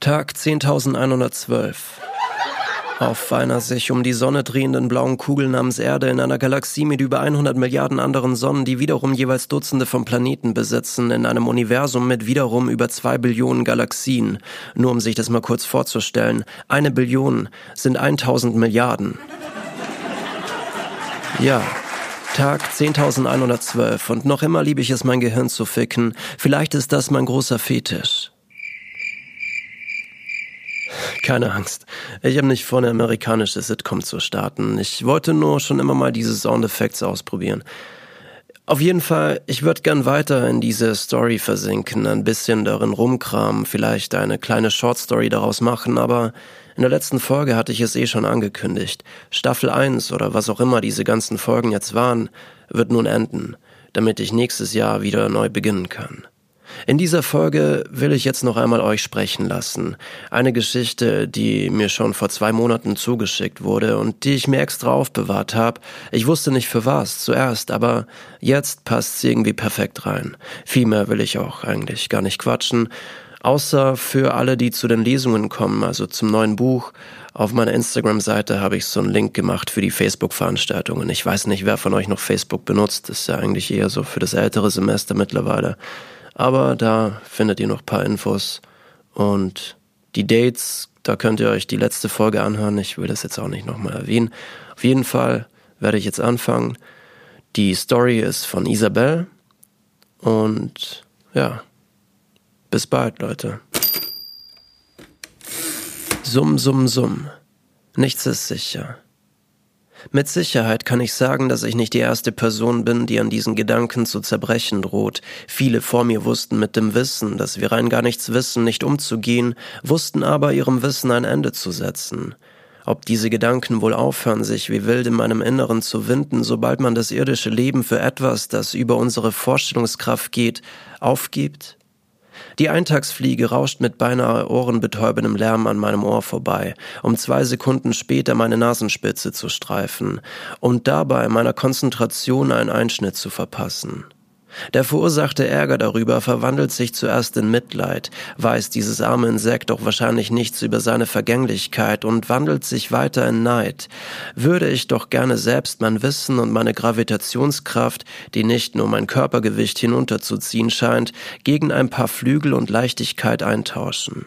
Tag 10.112. Auf einer sich um die Sonne drehenden blauen Kugel namens Erde in einer Galaxie mit über 100 Milliarden anderen Sonnen, die wiederum jeweils Dutzende von Planeten besitzen, in einem Universum mit wiederum über zwei Billionen Galaxien. Nur um sich das mal kurz vorzustellen. Eine Billion sind 1000 Milliarden. Ja, Tag 10.112 und noch immer liebe ich es, mein Gehirn zu ficken. Vielleicht ist das mein großer Fetisch. Keine Angst. Ich habe nicht vor, eine amerikanische Sitcom zu starten. Ich wollte nur schon immer mal diese Soundeffekte ausprobieren. Auf jeden Fall, ich würde gern weiter in diese Story versinken, ein bisschen darin rumkramen, vielleicht eine kleine Shortstory daraus machen, aber in der letzten Folge hatte ich es eh schon angekündigt. Staffel 1 oder was auch immer diese ganzen Folgen jetzt waren, wird nun enden, damit ich nächstes Jahr wieder neu beginnen kann. In dieser Folge will ich jetzt noch einmal euch sprechen lassen. Eine Geschichte, die mir schon vor zwei Monaten zugeschickt wurde und die ich mir extra aufbewahrt habe. Ich wusste nicht für was zuerst, aber jetzt passt sie irgendwie perfekt rein. Viel mehr will ich auch eigentlich gar nicht quatschen. Außer für alle, die zu den Lesungen kommen, also zum neuen Buch. Auf meiner Instagram-Seite habe ich so einen Link gemacht für die Facebook-Veranstaltungen. Ich weiß nicht, wer von euch noch Facebook benutzt. Das ist ja eigentlich eher so für das ältere Semester mittlerweile. Aber da findet ihr noch ein paar Infos. Und die Dates, da könnt ihr euch die letzte Folge anhören. Ich will das jetzt auch nicht nochmal erwähnen. Auf jeden Fall werde ich jetzt anfangen. Die Story ist von Isabel. Und ja, bis bald, Leute. Summ, summ, summ. Nichts ist sicher. Mit Sicherheit kann ich sagen, dass ich nicht die erste Person bin, die an diesen Gedanken zu zerbrechen droht. Viele vor mir wussten mit dem Wissen, dass wir rein gar nichts wissen, nicht umzugehen, wussten aber ihrem Wissen ein Ende zu setzen. Ob diese Gedanken wohl aufhören, sich wie wild in meinem Inneren zu winden, sobald man das irdische Leben für etwas, das über unsere Vorstellungskraft geht, aufgibt? Die Eintagsfliege rauscht mit beinahe ohrenbetäubendem Lärm an meinem Ohr vorbei, um zwei Sekunden später meine Nasenspitze zu streifen und dabei meiner Konzentration einen Einschnitt zu verpassen. Der verursachte Ärger darüber verwandelt sich zuerst in Mitleid, weiß dieses arme Insekt doch wahrscheinlich nichts über seine Vergänglichkeit und wandelt sich weiter in Neid. Würde ich doch gerne selbst mein Wissen und meine Gravitationskraft, die nicht nur mein Körpergewicht hinunterzuziehen scheint, gegen ein paar Flügel und Leichtigkeit eintauschen.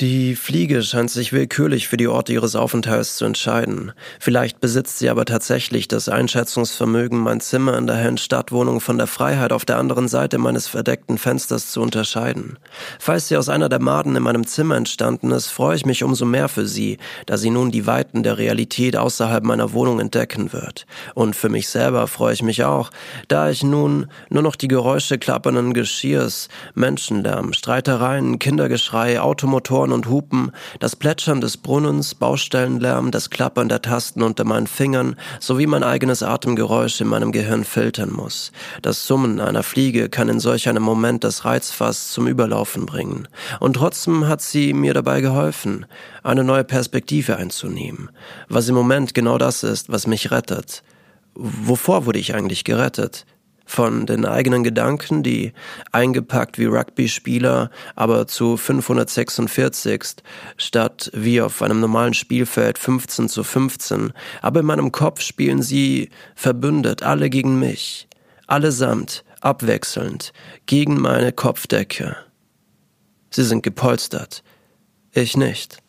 Die Fliege scheint sich willkürlich für die Orte ihres Aufenthalts zu entscheiden. Vielleicht besitzt sie aber tatsächlich das Einschätzungsvermögen, mein Zimmer in der hellen Stadtwohnung von der Freiheit auf der anderen Seite meines verdeckten Fensters zu unterscheiden. Falls sie aus einer der Maden in meinem Zimmer entstanden ist, freue ich mich umso mehr für sie, da sie nun die Weiten der Realität außerhalb meiner Wohnung entdecken wird. Und für mich selber freue ich mich auch, da ich nun nur noch die Geräusche klappernden Geschirrs, Menschenlärm, Streitereien, Kindergeschrei, Automotoren Motoren und Hupen, das Plätschern des Brunnens, Baustellenlärm, das Klappern der Tasten unter meinen Fingern sowie mein eigenes Atemgeräusch in meinem Gehirn filtern muss. Das Summen einer Fliege kann in solch einem Moment das Reizfass zum Überlaufen bringen. Und trotzdem hat sie mir dabei geholfen, eine neue Perspektive einzunehmen. Was im Moment genau das ist, was mich rettet. Wovor wurde ich eigentlich gerettet? Von den eigenen Gedanken, die eingepackt wie Rugby-Spieler, aber zu 546 statt wie auf einem normalen Spielfeld 15 zu 15. Aber in meinem Kopf spielen sie verbündet, alle gegen mich, allesamt, abwechselnd, gegen meine Kopfdecke. Sie sind gepolstert, ich nicht.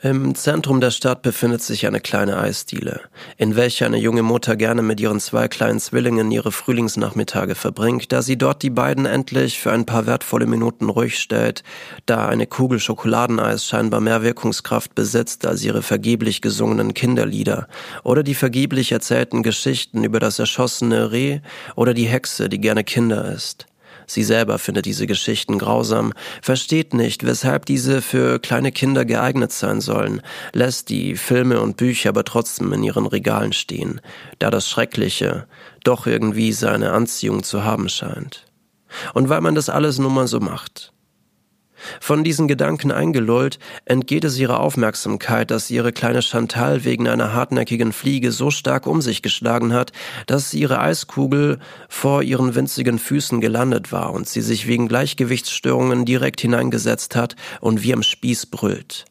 Im Zentrum der Stadt befindet sich eine kleine Eisdiele, in welcher eine junge Mutter gerne mit ihren zwei kleinen Zwillingen ihre Frühlingsnachmittage verbringt, da sie dort die beiden endlich für ein paar wertvolle Minuten ruhig stellt, da eine Kugel Schokoladeneis scheinbar mehr Wirkungskraft besitzt als ihre vergeblich gesungenen Kinderlieder oder die vergeblich erzählten Geschichten über das erschossene Reh oder die Hexe, die gerne Kinder isst. Sie selber findet diese Geschichten grausam, versteht nicht, weshalb diese für kleine Kinder geeignet sein sollen, lässt die Filme und Bücher aber trotzdem in ihren Regalen stehen, da das Schreckliche doch irgendwie seine Anziehung zu haben scheint. Und weil man das alles nun mal so macht. Von diesen Gedanken eingelullt, entgeht es ihrer Aufmerksamkeit, dass ihre kleine Chantal wegen einer hartnäckigen Fliege so stark um sich geschlagen hat, dass ihre Eiskugel vor ihren winzigen Füßen gelandet war und sie sich wegen Gleichgewichtsstörungen direkt hineingesetzt hat und wie am Spieß brüllt.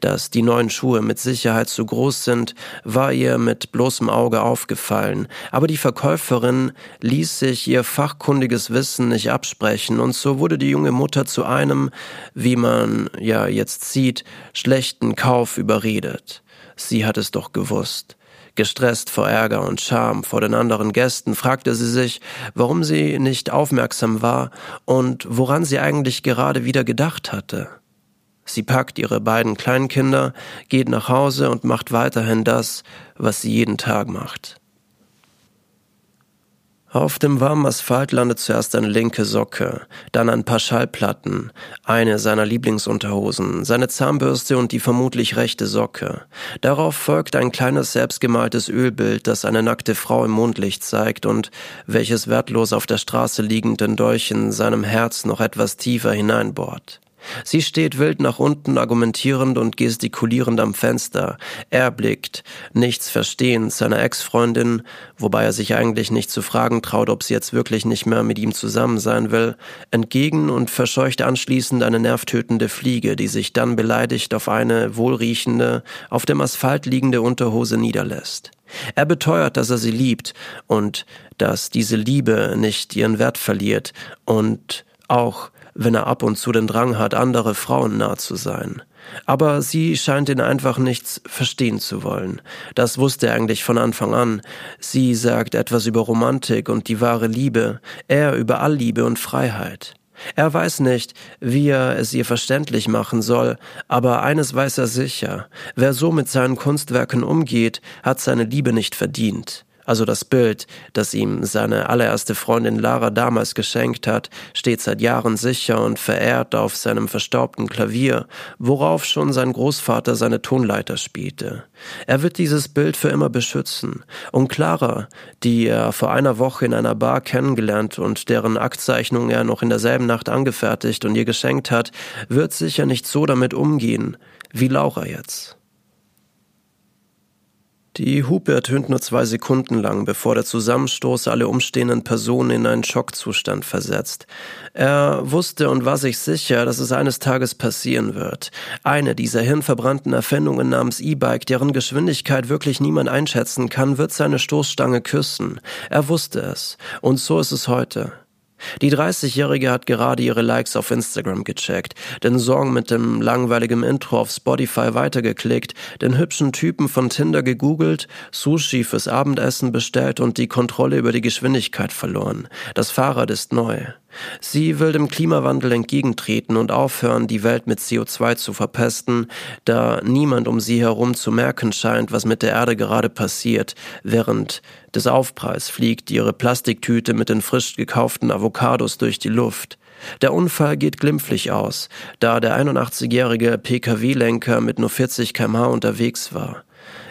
Dass die neuen Schuhe mit Sicherheit zu groß sind, war ihr mit bloßem Auge aufgefallen, aber die Verkäuferin ließ sich ihr fachkundiges Wissen nicht absprechen, und so wurde die junge Mutter zu einem, wie man ja jetzt sieht, schlechten Kauf überredet. Sie hat es doch gewusst. Gestresst vor Ärger und Scham vor den anderen Gästen fragte sie sich, warum sie nicht aufmerksam war und woran sie eigentlich gerade wieder gedacht hatte. Sie packt ihre beiden Kleinkinder, geht nach Hause und macht weiterhin das, was sie jeden Tag macht. Auf dem warmen Asphalt landet zuerst eine linke Socke, dann ein paar Schallplatten, eine seiner Lieblingsunterhosen, seine Zahnbürste und die vermutlich rechte Socke. Darauf folgt ein kleines selbstgemaltes Ölbild, das eine nackte Frau im Mondlicht zeigt und welches wertlos auf der Straße liegenden Dolch in seinem Herz noch etwas tiefer hineinbohrt. Sie steht wild nach unten, argumentierend und gestikulierend am Fenster. Er blickt, nichts verstehend, seiner Ex-Freundin, wobei er sich eigentlich nicht zu fragen traut, ob sie jetzt wirklich nicht mehr mit ihm zusammen sein will, entgegen und verscheucht anschließend eine nervtötende Fliege, die sich dann beleidigt auf eine wohlriechende, auf dem Asphalt liegende Unterhose niederlässt. Er beteuert, dass er sie liebt und dass diese Liebe nicht ihren Wert verliert und auch, wenn er ab und zu den Drang hat, andere Frauen nah zu sein. Aber sie scheint ihn einfach nichts verstehen zu wollen. Das wusste er eigentlich von Anfang an. Sie sagt etwas über Romantik und die wahre Liebe, er über Allliebe und Freiheit. Er weiß nicht, wie er es ihr verständlich machen soll, aber eines weiß er sicher. Wer so mit seinen Kunstwerken umgeht, hat seine Liebe nicht verdient. Also das Bild, das ihm seine allererste Freundin Lara damals geschenkt hat, steht seit Jahren sicher und verehrt auf seinem verstaubten Klavier, worauf schon sein Großvater seine Tonleiter spielte. Er wird dieses Bild für immer beschützen. Und Clara, die er vor einer Woche in einer Bar kennengelernt und deren Aktzeichnung er noch in derselben Nacht angefertigt und ihr geschenkt hat, wird sicher nicht so damit umgehen wie Laura jetzt. Die Hupe ertönt nur zwei Sekunden lang, bevor der Zusammenstoß alle umstehenden Personen in einen Schockzustand versetzt. Er wusste und war sich sicher, dass es eines Tages passieren wird. Eine dieser hirnverbrannten Erfindungen namens E-Bike, deren Geschwindigkeit wirklich niemand einschätzen kann, wird seine Stoßstange küssen. Er wusste es. Und so ist es heute. Die 30-Jährige hat gerade ihre Likes auf Instagram gecheckt, den Song mit dem langweiligen Intro auf Spotify weitergeklickt, den hübschen Typen von Tinder gegoogelt, Sushi fürs Abendessen bestellt und die Kontrolle über die Geschwindigkeit verloren. Das Fahrrad ist neu. Sie will dem Klimawandel entgegentreten und aufhören, die Welt mit CO2 zu verpesten, da niemand um sie herum zu merken scheint, was mit der Erde gerade passiert, während des Aufpreis fliegt ihre Plastiktüte mit den frisch gekauften Avocados durch die Luft. Der Unfall geht glimpflich aus, da der 81-jährige Pkw-Lenker mit nur 40 kmh unterwegs war.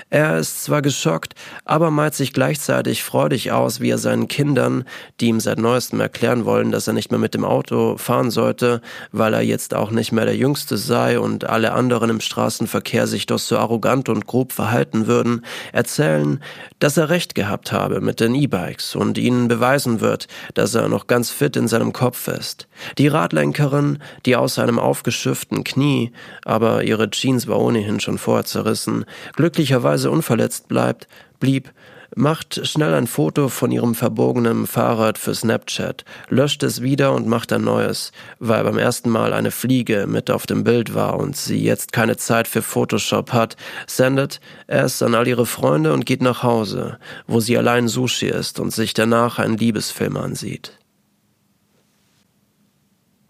Er ist zwar geschockt, aber malt sich gleichzeitig freudig aus, wie er seinen Kindern, die ihm seit neuestem erklären wollen, dass er nicht mehr mit dem Auto fahren sollte, weil er jetzt auch nicht mehr der Jüngste sei und alle anderen im Straßenverkehr sich doch so arrogant und grob verhalten würden, erzählen, dass er recht gehabt habe mit den E-Bikes und ihnen beweisen wird, dass er noch ganz fit in seinem Kopf ist. Die Radlenkerin, die aus seinem aufgeschüfften Knie, aber ihre Jeans war ohnehin schon vorher zerrissen, glücklicherweise Weise unverletzt bleibt, blieb, macht schnell ein Foto von ihrem verbogenen Fahrrad für Snapchat, löscht es wieder und macht ein neues, weil beim ersten Mal eine Fliege mit auf dem Bild war und sie jetzt keine Zeit für Photoshop hat, sendet es an all ihre Freunde und geht nach Hause, wo sie allein Sushi isst und sich danach einen Liebesfilm ansieht.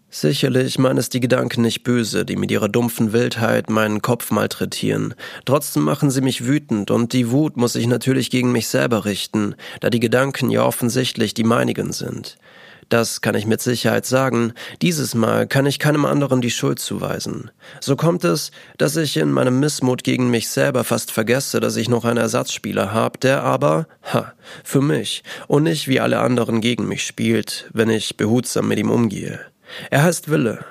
Sicherlich meinen es die Gedanken nicht böse, die mit ihrer dumpfen Wildheit meinen Kopf malträtieren. Trotzdem machen sie mich wütend und die Wut muss ich natürlich gegen mich selber richten, da die Gedanken ja offensichtlich die meinigen sind. Das kann ich mit Sicherheit sagen. Dieses Mal kann ich keinem anderen die Schuld zuweisen. So kommt es, dass ich in meinem Missmut gegen mich selber fast vergesse, dass ich noch einen Ersatzspieler habe, der aber, ha, für mich und nicht wie alle anderen gegen mich spielt, wenn ich behutsam mit ihm umgehe. Er heißt Wille.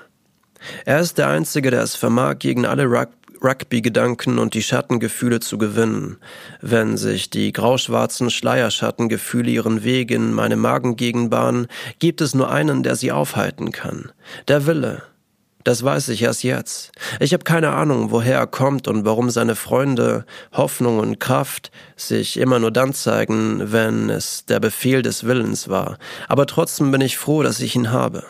Er ist der Einzige, der es vermag, gegen alle Rugby-Gedanken und die Schattengefühle zu gewinnen. Wenn sich die grauschwarzen Schleierschattengefühle ihren Weg in meine Magengegend bahnen, gibt es nur einen, der sie aufhalten kann. Der Wille. Das weiß ich erst jetzt. Ich habe keine Ahnung, woher er kommt und warum seine Freunde, Hoffnung und Kraft sich immer nur dann zeigen, wenn es der Befehl des Willens war. Aber trotzdem bin ich froh, dass ich ihn habe.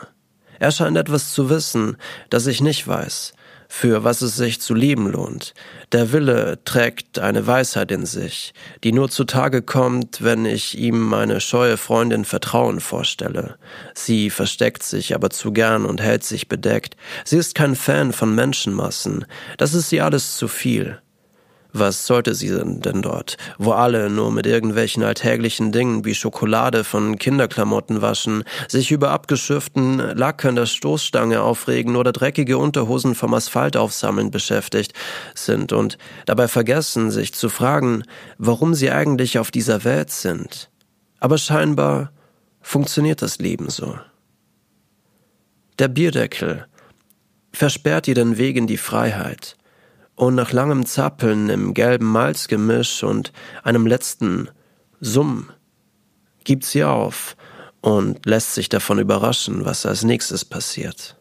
Er scheint etwas zu wissen, das ich nicht weiß für was es sich zu leben lohnt. Der Wille trägt eine Weisheit in sich, die nur zutage kommt, wenn ich ihm meine scheue Freundin Vertrauen vorstelle. Sie versteckt sich aber zu gern und hält sich bedeckt. Sie ist kein Fan von Menschenmassen. Das ist ihr alles zu viel. Was sollte sie denn dort, wo alle nur mit irgendwelchen alltäglichen Dingen wie Schokolade von Kinderklamotten waschen, sich über abgeschürften Lack der Stoßstange aufregen oder dreckige Unterhosen vom Asphalt aufsammeln beschäftigt sind und dabei vergessen, sich zu fragen, warum sie eigentlich auf dieser Welt sind. Aber scheinbar funktioniert das Leben so. Der Bierdeckel versperrt ihr den Weg in die Freiheit und nach langem Zappeln im gelben Malzgemisch und einem letzten Summ gibt sie auf und lässt sich davon überraschen, was als nächstes passiert.